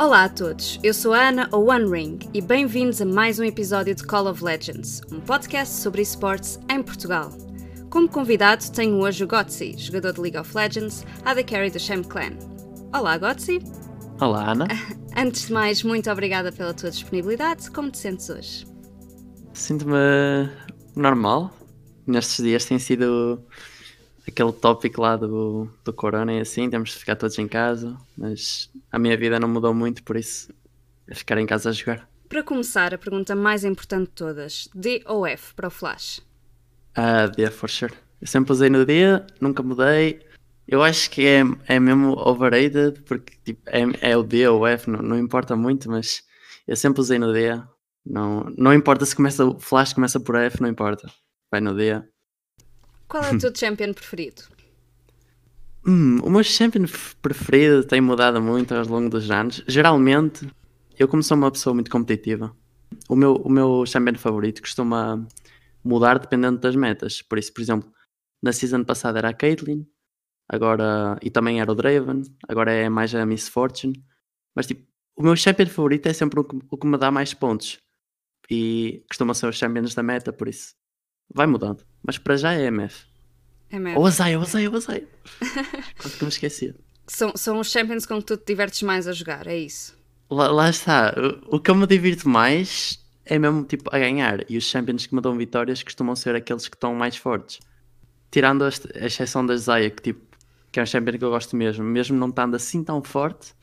Olá a todos, eu sou a Ana ou One Ring e bem-vindos a mais um episódio de Call of Legends, um podcast sobre esportes em Portugal. Como convidado tenho hoje o Gotzi, jogador de League of Legends, AD Carry do Sham Clan. Olá Gotzi. Olá Ana. Antes de mais, muito obrigada pela tua disponibilidade. Como te sentes hoje? Sinto-me normal. Nestes dias tem sido aquele tópico lá do, do corona e assim, temos de ficar todos em casa, mas a minha vida não mudou muito, por isso é ficar em casa a jogar. Para começar, a pergunta mais importante de todas: D ou F para o Flash? Ah, D, for sure. Eu sempre usei no D, nunca mudei. Eu acho que é, é mesmo overrated, porque tipo, é, é o D ou F, não, não importa muito, mas eu sempre usei no D. Não, não importa se começa o Flash começa por F, não importa. Vai no D. Qual é o teu champion preferido? Hum, o meu champion preferido tem mudado muito ao longo dos anos. Geralmente, eu como sou uma pessoa muito competitiva, o meu, o meu champion favorito costuma mudar dependendo das metas. Por isso, por exemplo, na season passada era a Caitlyn, agora e também era o Draven, agora é mais a Miss Fortune. Mas tipo, o meu champion favorito é sempre o que, o que me dá mais pontos. E costuma ser os champions da meta, por isso vai mudando. Mas para já é MF. MF. Ou Azai, ou Azai, ou Azai. Quase que me esqueci. São, são os champions com que tu te divertes mais a jogar, é isso? Lá, lá está. O, o que eu me divirto mais é mesmo tipo a ganhar. E os champions que me dão vitórias costumam ser aqueles que estão mais fortes. Tirando a, a exceção da Zaya, que tipo que é um champion que eu gosto mesmo, mesmo não estando assim tão forte,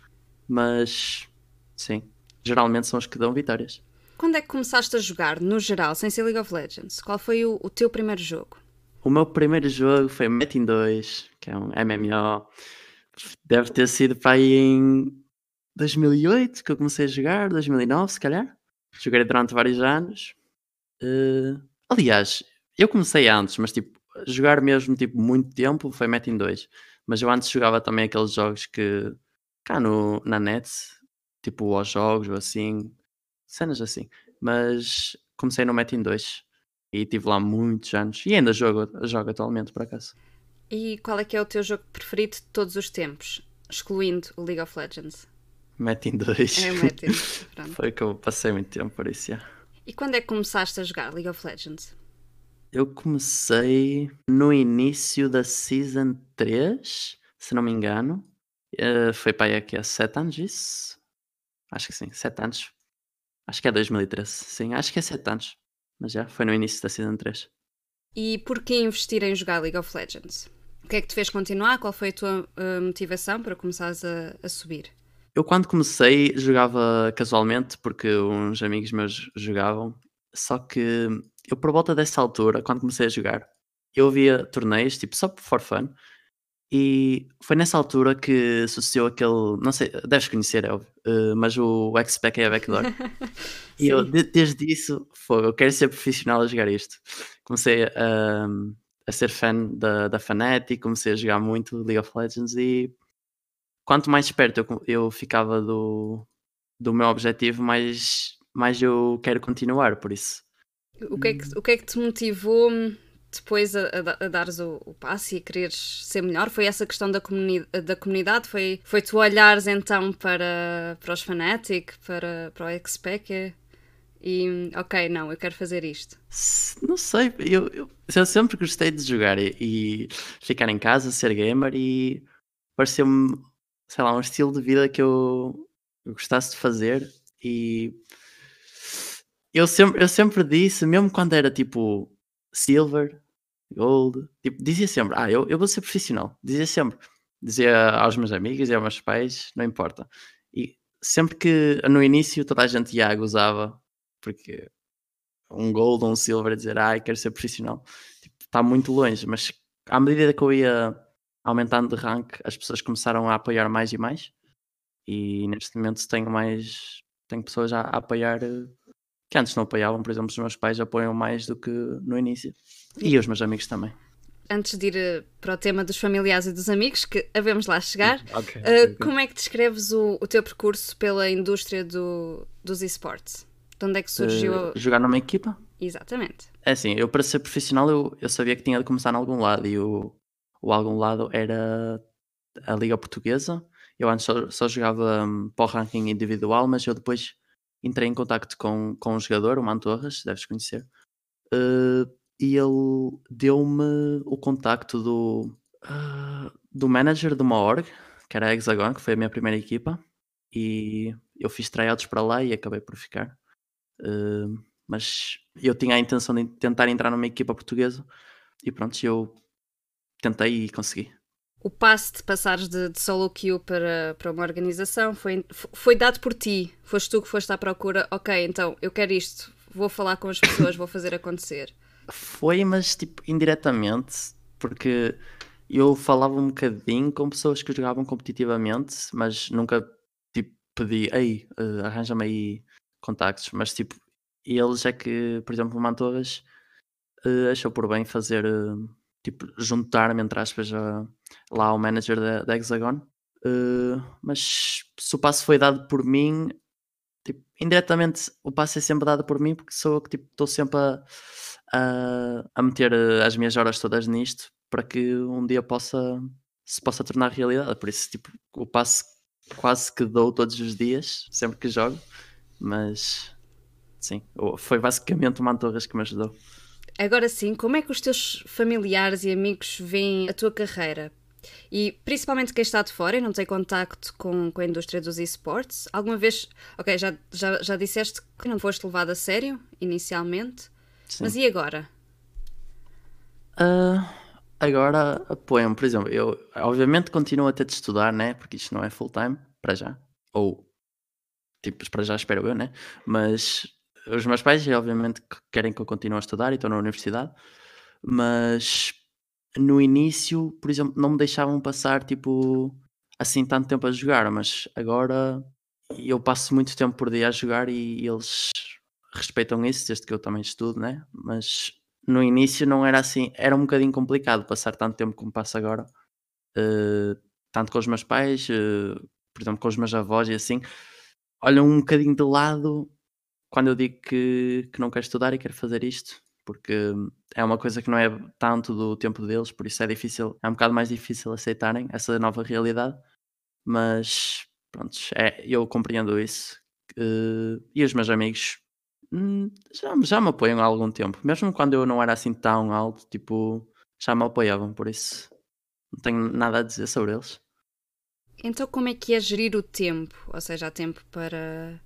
mas sim, geralmente são os que dão vitórias. Quando é que começaste a jogar, no geral, sem ser League of Legends? Qual foi o, o teu primeiro jogo? O meu primeiro jogo foi Metin 2, que é um MMO. Deve ter sido para aí em 2008 que eu comecei a jogar, 2009 se calhar. Joguei durante vários anos. Uh, aliás, eu comecei antes, mas tipo, jogar mesmo tipo muito tempo foi Metin 2. Mas eu antes jogava também aqueles jogos que cá no, na net, tipo aos jogos ou assim, cenas assim. Mas comecei no Metin 2 e tive lá muitos anos e ainda jogo, jogo atualmente por acaso. E qual é que é o teu jogo preferido de todos os tempos, excluindo o League of Legends? Metin 2. É o Metin, Foi que eu passei muito tempo por isso, já. E quando é que começaste a jogar League of Legends? Eu comecei no início da Season 3, se não me engano. Uh, foi para aí aqui há 7 anos isso? Acho que sim, 7 anos. Acho que é 2013, sim, acho que é 7 anos. Mas já, foi no início da Season 3. E porquê investir em jogar League of Legends? O que é que te fez continuar? Qual foi a tua uh, motivação para começares a, a, subir? Eu quando comecei jogava casualmente porque uns amigos meus jogavam, só que eu por volta dessa altura, quando comecei a jogar, eu via torneios, tipo, só for fun, e foi nessa altura que sucedeu aquele. Não sei, deves conhecer, é óbvio, uh, mas o X-Back é a Backdoor. e eu, de, desde isso, foi, eu quero ser profissional a jogar isto. Comecei a, a ser fã da, da Fnatic, comecei a jogar muito League of Legends e quanto mais perto eu, eu ficava do, do meu objetivo, mais, mais eu quero continuar, por isso. O que é que, o que, é que te motivou depois a, a, a dares o, o, passo e a quereres ser melhor? Foi essa questão da, comuni da comunidade? Foi, foi tu olhares então para, para os Fnatic, para, para o X-Packer e ok, não, eu quero fazer isto? Não sei, eu, eu, eu sempre gostei de jogar e, e, ficar em casa, ser gamer e pareceu-me, sei lá, um estilo de vida que eu, eu gostasse de fazer e eu sempre, eu sempre disse, mesmo quando era tipo silver, gold, tipo, dizia sempre, ah, eu, eu vou ser profissional, dizia sempre, dizia aos meus amigos e aos meus pais, não importa. E sempre que no início toda a gente ia gozava, porque um gold ou um silver a dizer, ah, quero ser profissional, tipo, está muito longe, mas à medida que eu ia aumentando de rank, as pessoas começaram a apoiar mais e mais, e neste momento tenho mais, tenho pessoas a, a apoiar que antes não apoiavam, por exemplo, os meus pais apoiam mais do que no início. E os meus amigos também. Antes de ir eh, para o tema dos familiares e dos amigos, que havemos lá chegar, okay, uh, como é que descreves o, o teu percurso pela indústria do, dos esportes? De onde é que surgiu? Uh, jogar numa equipa? Exatamente. É assim, eu para ser profissional eu, eu sabia que tinha de começar em algum lado e o, o algum lado era a Liga Portuguesa eu antes só, só jogava um, para o ranking individual, mas eu depois entrei em contacto com, com um jogador, o Mantorras, deves conhecer, uh, e ele deu-me o contacto do, uh, do manager de uma org, que era a Hexagon, que foi a minha primeira equipa, e eu fiz tryouts para lá e acabei por ficar. Uh, mas eu tinha a intenção de tentar entrar numa equipa portuguesa e pronto, eu tentei e consegui. O passo de passares de, de solo queue para, para uma organização foi, foi dado por ti. Foste tu que foste à procura. Ok, então eu quero isto, vou falar com as pessoas, vou fazer acontecer. Foi, mas tipo indiretamente, porque eu falava um bocadinho com pessoas que jogavam competitivamente, mas nunca tipo pedi, ei, uh, arranja-me aí contactos. Mas tipo, eles é que, por exemplo, o Mantorras uh, achou por bem fazer. Uh, tipo, juntar-me, entre aspas, a, lá ao manager da, da Hexagon. Uh, mas se o passo foi dado por mim, tipo, indiretamente o passo é sempre dado por mim porque sou eu que tipo, estou sempre a, a, a, meter eh, as minhas horas todas nisto para que um dia possa se possa tornar realidade. Por isso, tipo, o passo quase que dou todos os dias, sempre que jogo, mas sim, foi basicamente o Mantorras que me ajudou. Agora sim, como é que os teus familiares e amigos veem a tua carreira? E principalmente quem está de fora e não tem contacto com, com a indústria dos esportes, alguma vez, ok, já, já, já disseste que não foste levado a sério inicialmente, Sim. mas e agora? Uh, agora apoiam, por exemplo, eu obviamente continuo a ter de estudar, né? Porque isto não é full time, para já. Ou, tipo, para já espero eu, né? Mas os meus pais, obviamente, querem que eu continue a estudar e estou na universidade, mas no início, por exemplo, não me deixavam passar tipo assim tanto tempo a jogar, mas agora eu passo muito tempo por dia a jogar e eles respeitam isso, desde que eu também estudo, né? Mas no início não era assim, era um bocadinho complicado passar tanto tempo como passo agora, uh, tanto com os meus pais, uh, por exemplo, com os meus avós e assim, olham um bocadinho de lado quando eu digo que, que não quero estudar e quero fazer isto, porque é uma coisa que não é tanto do tempo deles, por isso é difícil, é um bocado mais difícil aceitarem essa nova realidade, mas pronto, é, eu compreendo isso. Uh, e os meus amigos hum, já, já me apoiam há algum tempo, mesmo quando eu não era assim tão alto, tipo, já me apoiavam, por isso não tenho nada a dizer sobre eles. Então, como é que é gerir o tempo? Ou seja, há tempo para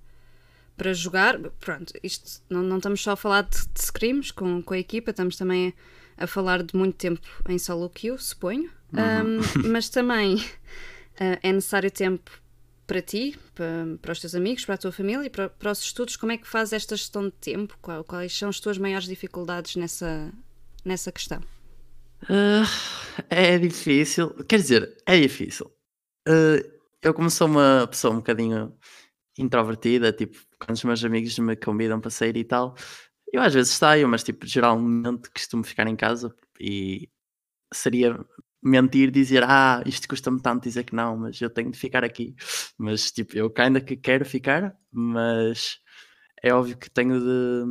para jogar. Pronto, isto não, não estamos só a falar de, de scrims com, com a equipa, estamos também a, a falar de muito tempo em solo queue, suponho. Uhum. Um, mas também uh, é necessário tempo para ti, para, para, os teus amigos, para a tua família e para, para, os estudos. Como é que fazes esta gestão de tempo? Qual, quais são as tuas maiores dificuldades nessa, nessa questão? Uh, é difícil, quer dizer, é difícil. Uh, eu, como sou uma pessoa um bocadinho introvertida, tipo, quando os meus amigos me convidam para sair e tal, eu às vezes saio, mas tipo, geralmente costumo ficar em casa e seria mentir dizer, ah, isto custa-me tanto dizer que não, mas eu tenho de ficar aqui. Mas tipo, eu ainda que quero ficar, mas é óbvio que tenho de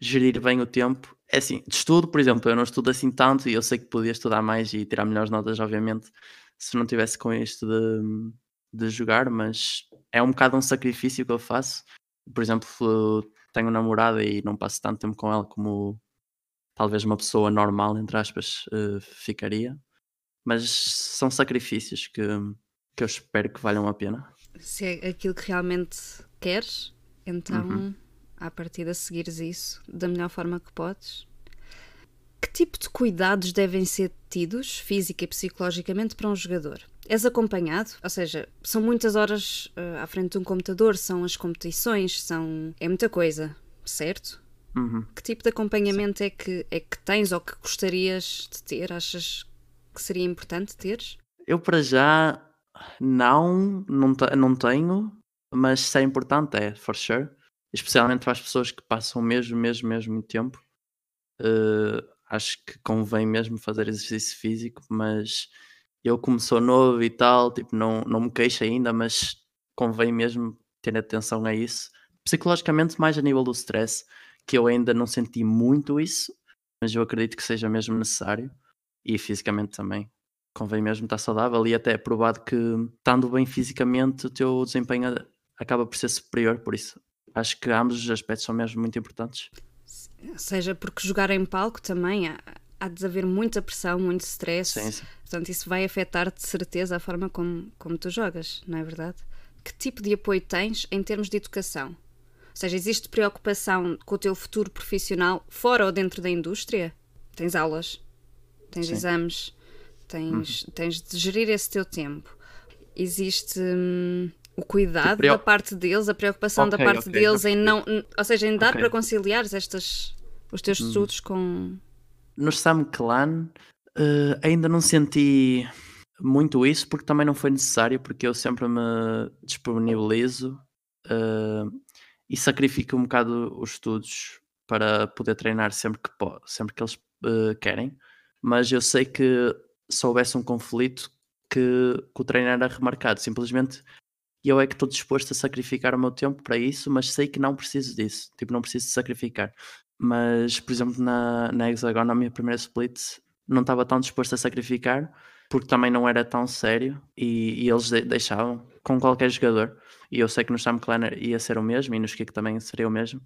gerir bem o tempo. É assim, de estudo, por exemplo, eu não estudo assim tanto e eu sei que podia estudar mais e tirar melhores notas, obviamente, se não tivesse com isto de, de jogar, mas é um bocado um sacrifício que eu faço. Por exemplo, tenho namorada e não passo tanto tempo com ela como talvez uma pessoa normal, entre aspas, uh, ficaria. Mas são sacrifícios que, que eu espero que valham a pena. Se é aquilo que realmente queres, então, uhum. à partida, seguires isso da melhor forma que podes. Que tipo de cuidados devem ser tidos, física e psicologicamente, para um jogador? És acompanhado, ou seja, são muitas horas uh, à frente de um computador, são as competições, são. é muita coisa, certo? Uhum. Que tipo de acompanhamento é que, é que tens ou que gostarias de ter? Achas que seria importante teres? Eu, para já, não, não, não tenho, mas se é importante, é, for sure. Especialmente para as pessoas que passam mesmo, mesmo, mesmo muito tempo. Uh, acho que convém mesmo fazer exercício físico, mas eu como sou novo e tal, tipo, não, não me queixo ainda, mas convém mesmo ter atenção a isso. Psicologicamente, mais a nível do stress, que eu ainda não senti muito isso, mas eu acredito que seja mesmo necessário. E fisicamente também. convém mesmo estar saudável e até é provado que estando bem fisicamente o teu desempenho acaba por ser superior, por isso acho que ambos os aspectos são mesmo muito importantes. Seja porque jogar em palco também há, de haver muita pressão, muito stress. Sim, sim. Portanto, isso vai afetar de certeza a forma como, como tu jogas, não é verdade? Que tipo de apoio tens em termos de educação? Ou seja, existe preocupação com o teu futuro profissional fora ou dentro da indústria? Tens aulas, tens Sim. exames, tens, tens de gerir esse teu tempo. Existe hum, o cuidado preo- da parte deles, a preocupação da Ok, parte ok, deles já em não. Ou seja, em dar para conciliar estas, os teus estudos com. No Sam Clan eh, ainda não senti muito isso porque também não foi necessário, porque eu sempre me disponibilizo eh, e sacrifico um bocado os estudos para poder treinar sempre que, sempre que eles eh, querem. Mas eu sei que se houvesse um conflito que, que o treino era remarcado, simplesmente eu é que estou disposto a sacrificar o meu tempo para isso, mas sei que não preciso disso, tipo, não preciso de sacrificar. Mas, por exemplo, na, na Hexagon, na minha primeira split, não estava tão disposto a sacrificar, porque também não era tão sério e, e eles de- deixavam com qualquer jogador. E eu sei que no Sam Clanner ia ser o mesmo e no Skik também seria o mesmo.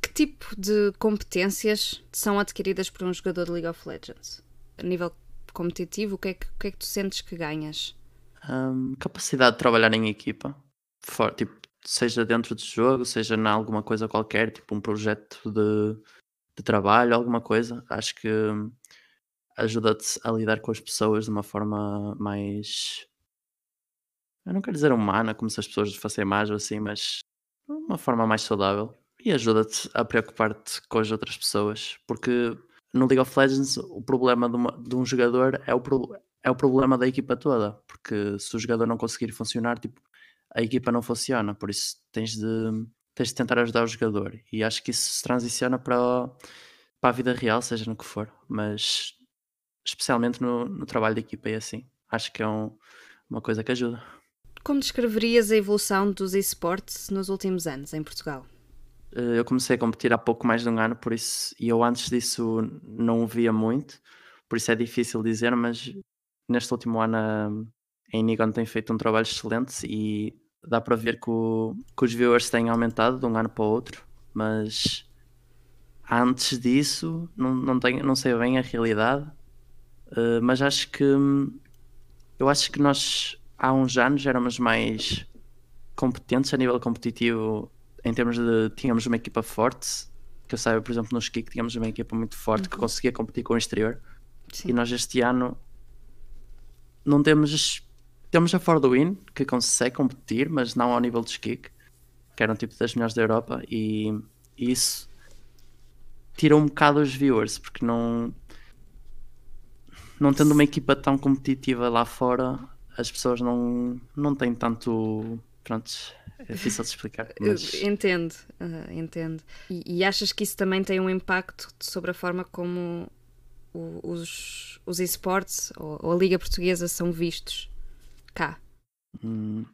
Que tipo de competências são adquiridas por um jogador de League of Legends? A nível competitivo, o que é que, o que, é que tu sentes que ganhas? Hum, capacidade de trabalhar em equipa, for- tipo, seja dentro do jogo, seja em alguma coisa qualquer, tipo um projeto de, de trabalho, alguma coisa. Acho que hum, ajuda-te a lidar com as pessoas de uma forma mais. Eu não quero dizer humana, como se as pessoas fossem más ou assim, mas uma forma mais saudável. E ajuda-te a preocupar-te com as outras pessoas, porque no League of Legends o problema de, uma- de um jogador é o, pro- é o problema da equipa toda, porque se o jogador não conseguir funcionar, tipo, a equipa não funciona, por isso tens de, tens de tentar ajudar o jogador. E acho que isso se transiciona para, para a vida real, seja no que for, mas especialmente no, no trabalho de equipa é assim. Acho que é um- uma coisa que ajuda. Como descreverias a evolução dos esportes nos últimos anos em Portugal? Eh, Eu comecei a competir há pouco mais de um ano, por isso, e eu antes disso não o via muito, por isso é difícil dizer, mas neste último ano a a Inigon tem feito um trabalho excelente e dá para ver que, o- que os viewers têm aumentado de um ano para o outro, mas antes disso não, não, tenho, não sei bem a realidade, eh, mas acho que eu acho que nós há uns anos éramos mais competentes a nível competitivo em termos de tínhamos uma equipa forte. Que eu saiba, por exemplo, no Ski que tínhamos uma equipa muito forte que conseguia competir com o exterior. Sim. e nós este ano não temos temos a For the Win que consegue competir, mas não ao nível de Skik que eram tipo das melhores da Europa e, e isso tira um bocado os viewers porque não não tendo uma equipa tão competitiva lá fora as pessoas não, não têm tanto pronto, é difícil de explicar mas... Entendo, ah, entendo. E, e achas que isso também tem um impacto sobre a forma como o- os, os esportes ou, ou a Liga Portuguesa são vistos cá? Hum,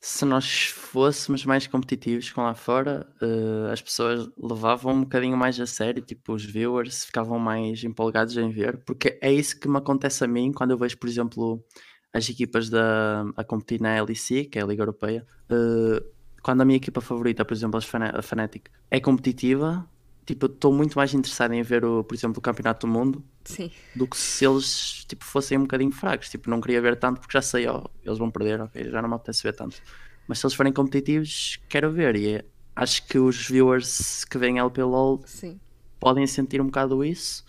se nós fôssemos mais competitivos com lá fora, eh, as pessoas levavam um bocadinho mais a sério, tipo, os viewers ficavam mais empolgados em ver, porque é isso que me acontece a mim quando eu vejo, por exemplo, as equipas da, a competir na LEC, que é a Liga Europeia. eh, quando a minha equipa favorita, por exemplo, a Fnatic, é competitiva, tipo, estou muito mais interessado em ver, o, por exemplo, o Campeonato do Mundo Sim. do que se eles tipo, fossem um bocadinho fracos. Tipo, não queria ver tanto porque já sei, ó, eles vão perder, ok, já não me apetece ver tanto. Mas se eles forem competitivos, quero ver. E acho que os viewers que veem LPLOL Sim. podem sentir um bocado isso,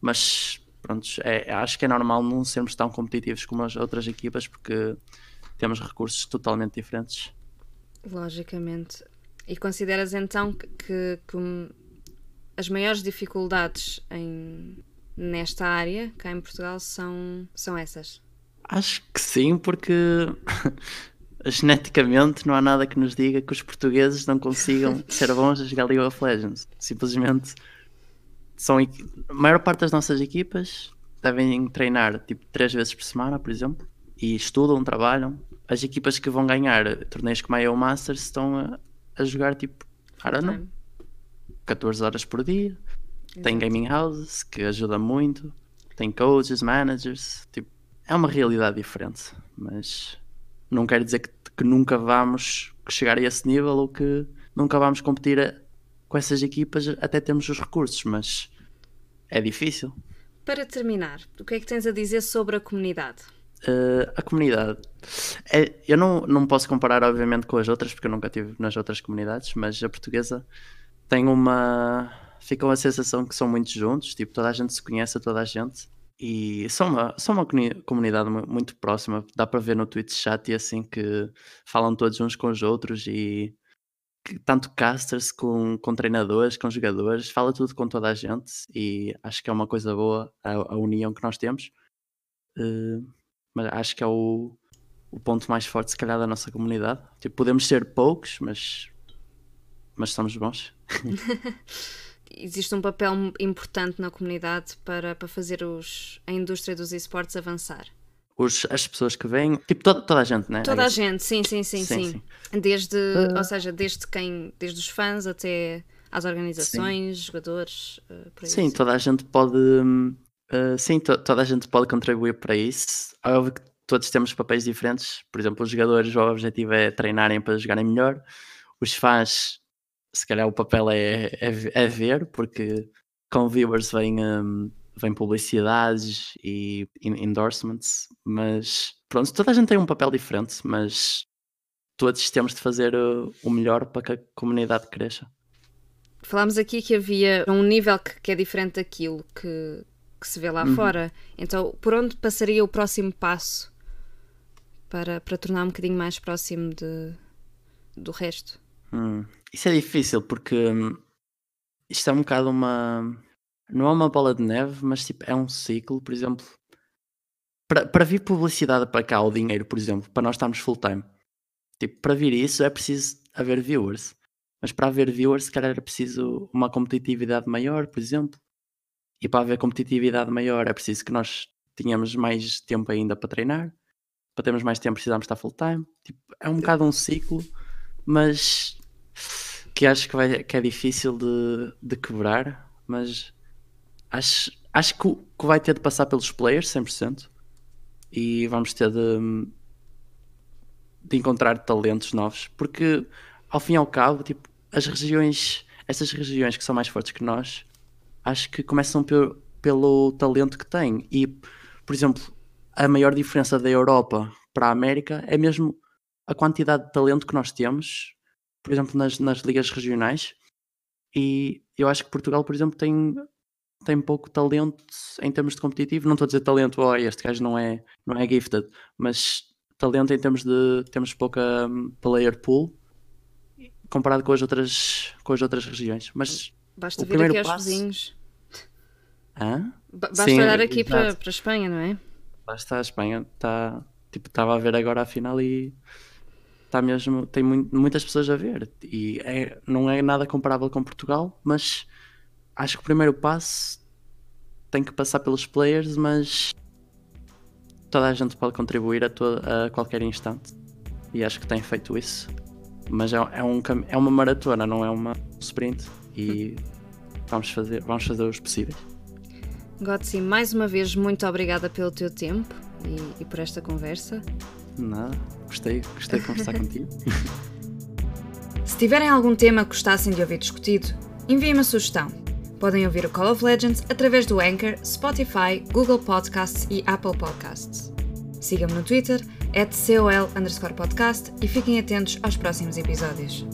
mas pronto, é, acho que é normal não sermos tão competitivos como as outras equipas porque temos recursos totalmente diferentes. Logicamente. E consideras então que, que- as maiores dificuldades em, nesta área, cá em Portugal, são, são essas? Acho que sim, porque geneticamente não há nada que nos diga que os portugueses não consigam ser bons a jogar League of Legends. Simplesmente são a maior parte das nossas equipas devem treinar tipo três vezes por semana, por exemplo, e estudam, trabalham. As equipas que vão ganhar torneios como a EO Masters estão a, a jogar tipo, I don't know. 14 horas por dia. Tem Exato. gaming houses que ajuda muito, tem coaches, managers, tipo, é uma realidade diferente, mas não quer dizer que, que nunca vamos chegar a esse nível ou que nunca vamos competir a, com essas equipas até termos os recursos, mas é difícil. Para terminar, o que é que tens a dizer sobre a comunidade? Uh, a comunidade. É, eu não, não posso comparar, obviamente, com as outras, porque eu nunca estive nas outras comunidades, mas a portuguesa tem uma. Fica uma sensação que são muito juntos, tipo, toda a gente se conhece, toda a gente, e são uma, são uma comunidade muito próxima. Dá para ver no Twitch chat e assim que falam todos uns com os outros e tanto casters com, com treinadores, com jogadores, fala tudo com toda a gente e acho que é uma coisa boa a, a união que nós temos. Uh, mas acho que é o, o ponto mais forte, se calhar, da nossa comunidade. Tipo, podemos ser poucos, mas, mas somos bons. Existe um papel importante na comunidade para, para fazer os, a indústria dos esportes avançar. Os, as pessoas que vêm, tipo toda, toda a gente, né? Toda a gente, sim, sim, sim, sim. sim. Desde, uh... ou seja, desde quem, desde os fãs até às organizações, sim. jogadores, uh, por aí. Sim, assim. toda a gente pode, Uh, sim, to toda a gente pode contribuir para isso. É óbvio que todos temos papéis diferentes. Por exemplo, os jogadores, o objetivo é treinarem para jogarem melhor. Os fãs, se calhar o papel é, é, é ver, porque com viewers vem, um, vem publicidades e endorsements. Mas pronto, toda a gente tem um papel diferente, mas todos temos de fazer o melhor para que a comunidade cresça. Falámos aqui que havia um nível que, que é diferente daquilo que, que se vê lá uhum. fora. Então, por onde passaria o próximo passo para, para tornar um bocadinho mais próximo de, do resto? Hum. Isso é difícil porque hum, isto é um bocado uma. Não é uma bola de neve, mas tipo, é um ciclo, por exemplo. Para, para vir publicidade para cá, o dinheiro, por exemplo, para nós estarmos full time, tipo, para vir isso é preciso haver viewers. Mas para haver viewers, se calhar era preciso uma competitividade maior, por exemplo. E para haver competitividade maior é preciso que nós tenhamos mais tempo ainda para treinar. Para termos mais tempo precisamos estar full time. Tipo, é um bocado um ciclo, mas que acho que, vai, que é difícil de, de quebrar. Mas acho, acho que, que vai ter de passar pelos players 100%. E vamos ter de, de encontrar talentos novos. Porque ao fim e ao cabo, tipo, as regiões, essas regiões que são mais fortes que nós, acho que começam pelo, pelo talento que têm. E, por exemplo, a maior diferença da Europa para a América é mesmo a quantidade de talento que nós temos, por exemplo, nas, nas ligas regionais. E eu acho que Portugal, por exemplo, tem, tem pouco talento em termos de competitivo. Não estou a dizer talento, oh, este gajo não é, não é gifted, mas talento em termos de temos pouca um, player pool comparado com as outras, com as outras regiões. Mas Basta o vir aqui aos passo, vizinhos. Hã? Basta Sim, olhar aqui para, para a Espanha, não é? Basta a Espanha. Tá, tipo, estava a ver agora a final e está mesmo. Tem muitas pessoas a ver. E é, não é nada comparável com Portugal, mas acho que o primeiro passo tem que passar pelos players, mas toda a gente pode contribuir a, toda, a qualquer instante. E acho que tem feito isso. Mas é, é, um, é uma maratona, não é uma sprint. E vamos fazer, vamos fazer os possíveis. Gotsi, mais uma vez, muito obrigada pelo teu tempo e, e por esta conversa. Nada, gostei, gostei de conversar contigo. Se tiverem algum tema que gostassem de ouvir discutido, enviem uma sugestão. Podem ouvir o Call of Legends através do Anchor, Spotify, Google Podcasts e Apple Podcasts. Sigam-me no Twitter, at COL podcast e fiquem atentos aos próximos episódios.